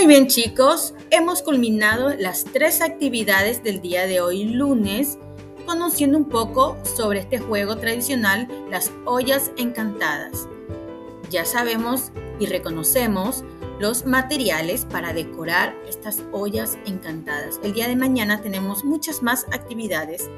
Muy bien chicos, hemos culminado las tres actividades del día de hoy lunes conociendo un poco sobre este juego tradicional, las ollas encantadas. Ya sabemos y reconocemos los materiales para decorar estas ollas encantadas. El día de mañana tenemos muchas más actividades